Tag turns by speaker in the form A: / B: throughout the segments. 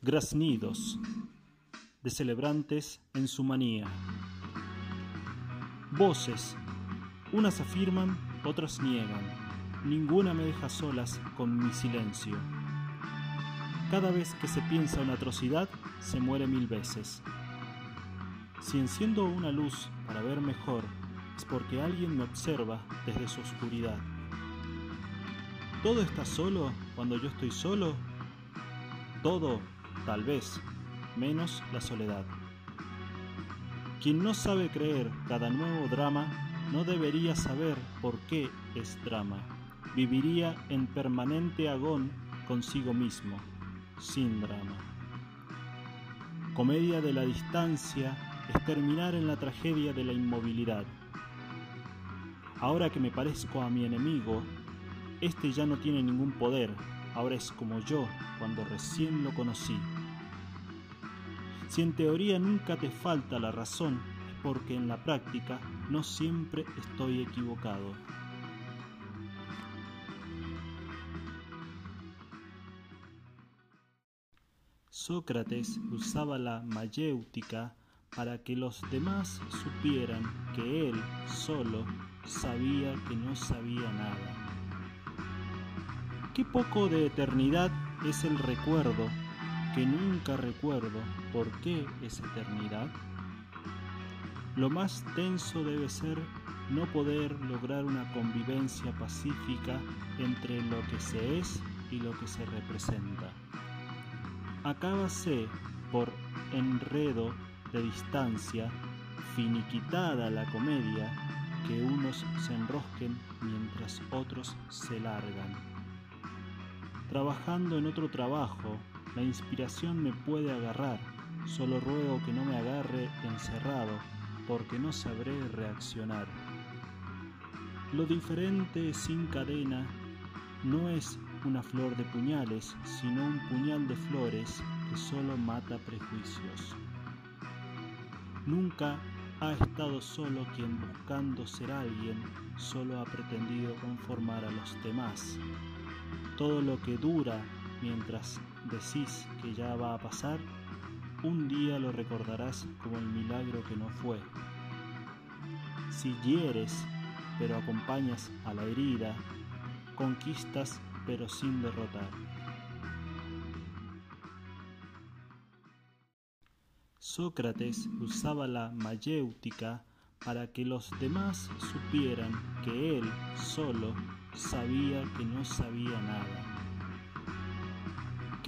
A: graznidos, de celebrantes en su manía. Voces, unas afirman, otras niegan, ninguna me deja solas con mi silencio. Cada vez que se piensa una atrocidad, se muere mil veces. Si enciendo una luz para ver mejor, es porque alguien me observa desde su oscuridad. ¿Todo está solo cuando yo estoy solo? Todo, tal vez, menos la soledad. Quien no sabe creer cada nuevo drama no debería saber por qué es drama. Viviría en permanente agón consigo mismo, sin drama. Comedia de la distancia es terminar en la tragedia de la inmovilidad. Ahora que me parezco a mi enemigo, este ya no tiene ningún poder, ahora es como yo cuando recién lo conocí. Si en teoría nunca te falta la razón, es porque en la práctica no siempre estoy equivocado. Sócrates usaba la mayéutica para que los demás supieran que él solo sabía que no sabía nada. Qué poco de eternidad es el recuerdo, que nunca recuerdo por qué es eternidad. Lo más tenso debe ser no poder lograr una convivencia pacífica entre lo que se es y lo que se representa. Acábase por enredo de distancia, finiquitada la comedia, que unos se enrosquen mientras otros se largan. Trabajando en otro trabajo, la inspiración me puede agarrar, solo ruego que no me agarre encerrado, porque no sabré reaccionar. Lo diferente sin cadena no es una flor de puñales, sino un puñal de flores que solo mata prejuicios. Nunca ha estado solo quien buscando ser alguien solo ha pretendido conformar a los demás. Todo lo que dura mientras decís que ya va a pasar, un día lo recordarás como el milagro que no fue. Si hieres, pero acompañas a la herida, conquistas pero sin derrotar. Sócrates usaba la mayéutica para que los demás supieran que él solo sabía que no sabía nada.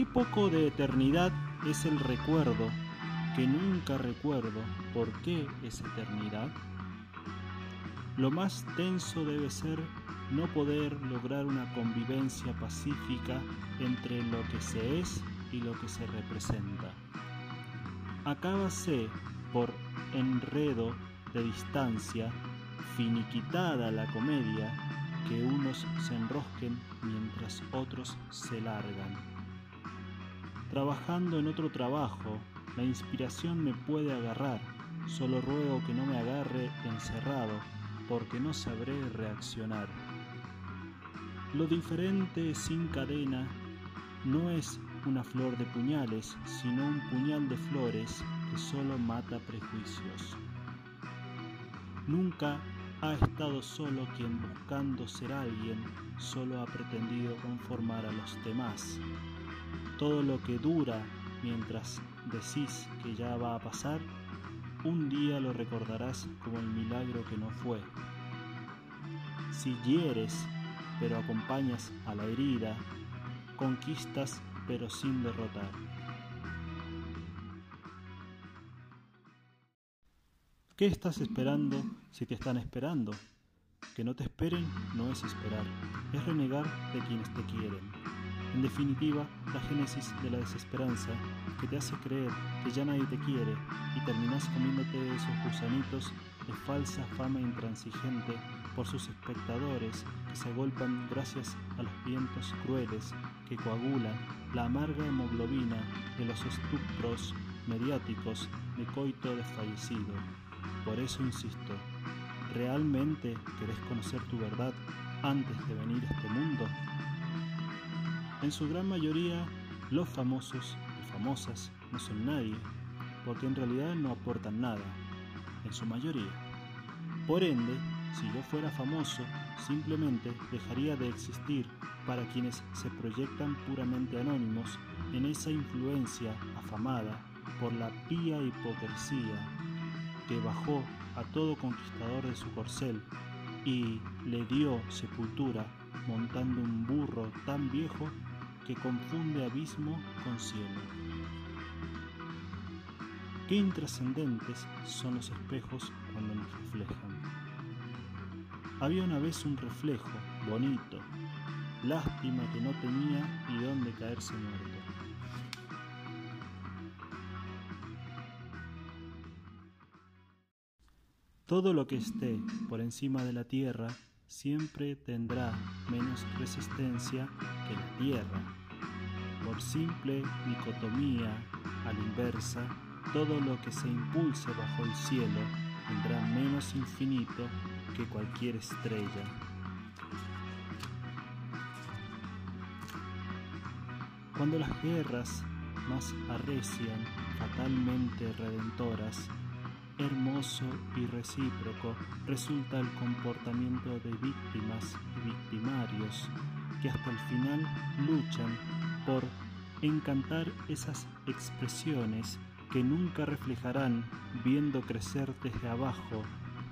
A: Qué poco de eternidad es el recuerdo, que nunca recuerdo por qué es eternidad. Lo más tenso debe ser no poder lograr una convivencia pacífica entre lo que se es y lo que se representa. Acábase por enredo de distancia, finiquitada la comedia, que unos se enrosquen mientras otros se largan. Trabajando en otro trabajo, la inspiración me puede agarrar, solo ruego que no me agarre encerrado, porque no sabré reaccionar. Lo diferente sin cadena no es una flor de puñales, sino un puñal de flores que solo mata prejuicios. Nunca ha estado solo quien buscando ser alguien solo ha pretendido conformar a los demás. Todo lo que dura mientras decís que ya va a pasar, un día lo recordarás como el milagro que no fue. Si hieres, pero acompañas a la herida, conquistas pero sin derrotar. ¿Qué estás esperando si te están esperando? Que no te esperen no es esperar, es renegar de quienes te quieren. En definitiva, la génesis de la desesperanza que te hace creer que ya nadie te quiere y terminas comiéndote esos gusanitos de falsa fama intransigente por sus espectadores que se agolpan gracias a los vientos crueles que coagulan la amarga hemoglobina de los estupros mediáticos de coito desfallecido. Por eso insisto, ¿realmente querés conocer tu verdad antes de venir a este mundo? En su gran mayoría, los famosos y famosas no son nadie, porque en realidad no aportan nada, en su mayoría. Por ende, si yo fuera famoso, simplemente dejaría de existir para quienes se proyectan puramente anónimos en esa influencia afamada por la pía hipocresía que bajó a todo conquistador de su corcel y le dio sepultura montando un burro tan viejo que confunde abismo con cielo. Qué intrascendentes son los espejos cuando nos reflejan. Había una vez un reflejo bonito, lástima que no tenía ni dónde caerse muerto. Todo lo que esté por encima de la tierra siempre tendrá menos resistencia que la tierra. Por simple dicotomía, a la inversa, todo lo que se impulse bajo el cielo tendrá menos infinito que cualquier estrella. Cuando las guerras más arrecian, fatalmente redentoras, hermoso y recíproco resulta el comportamiento de víctimas y victimarios que hasta el final luchan por encantar esas expresiones que nunca reflejarán viendo crecer desde abajo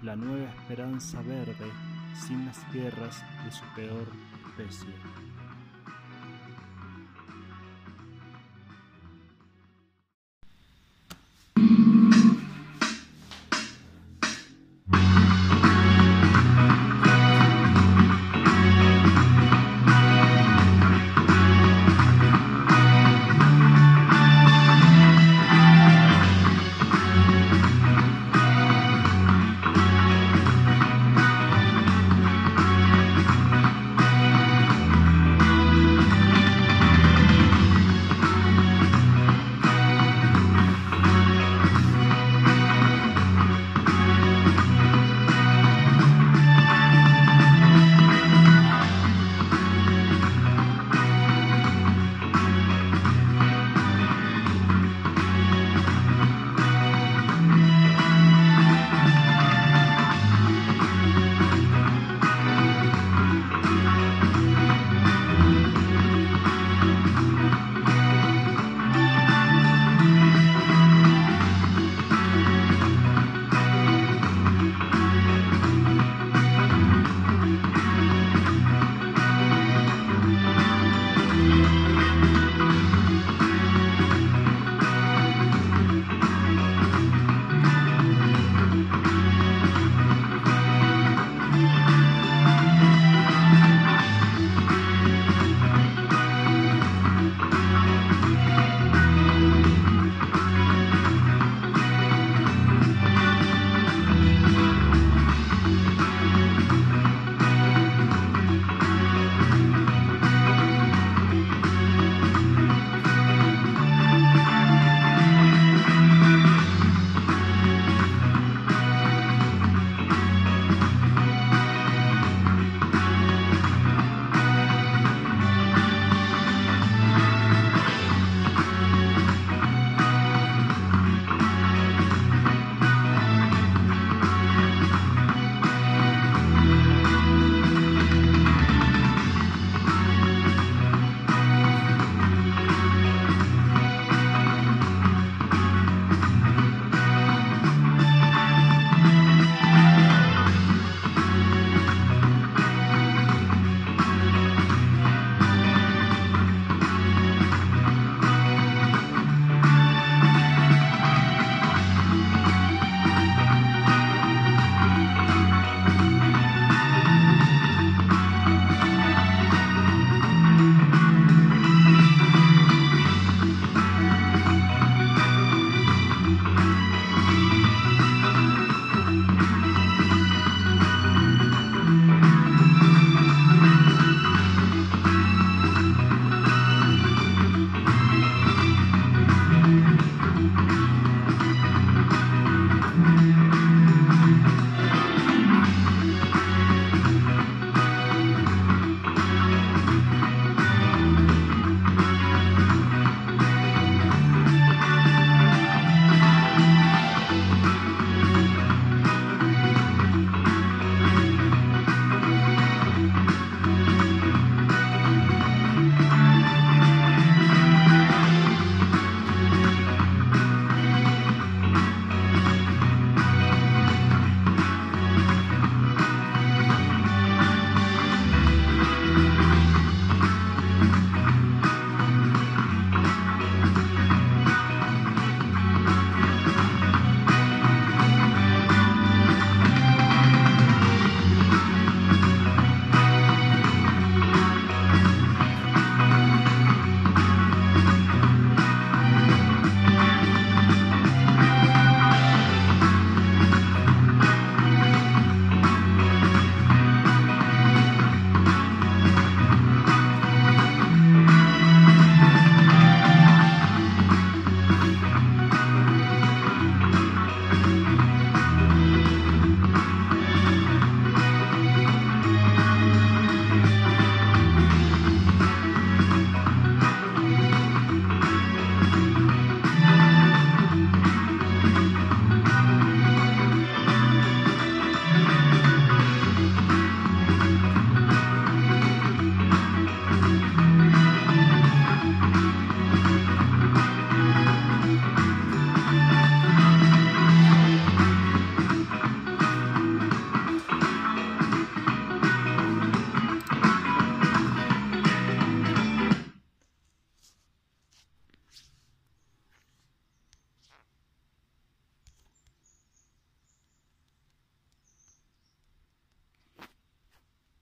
A: la nueva esperanza verde sin las guerras de su peor especie.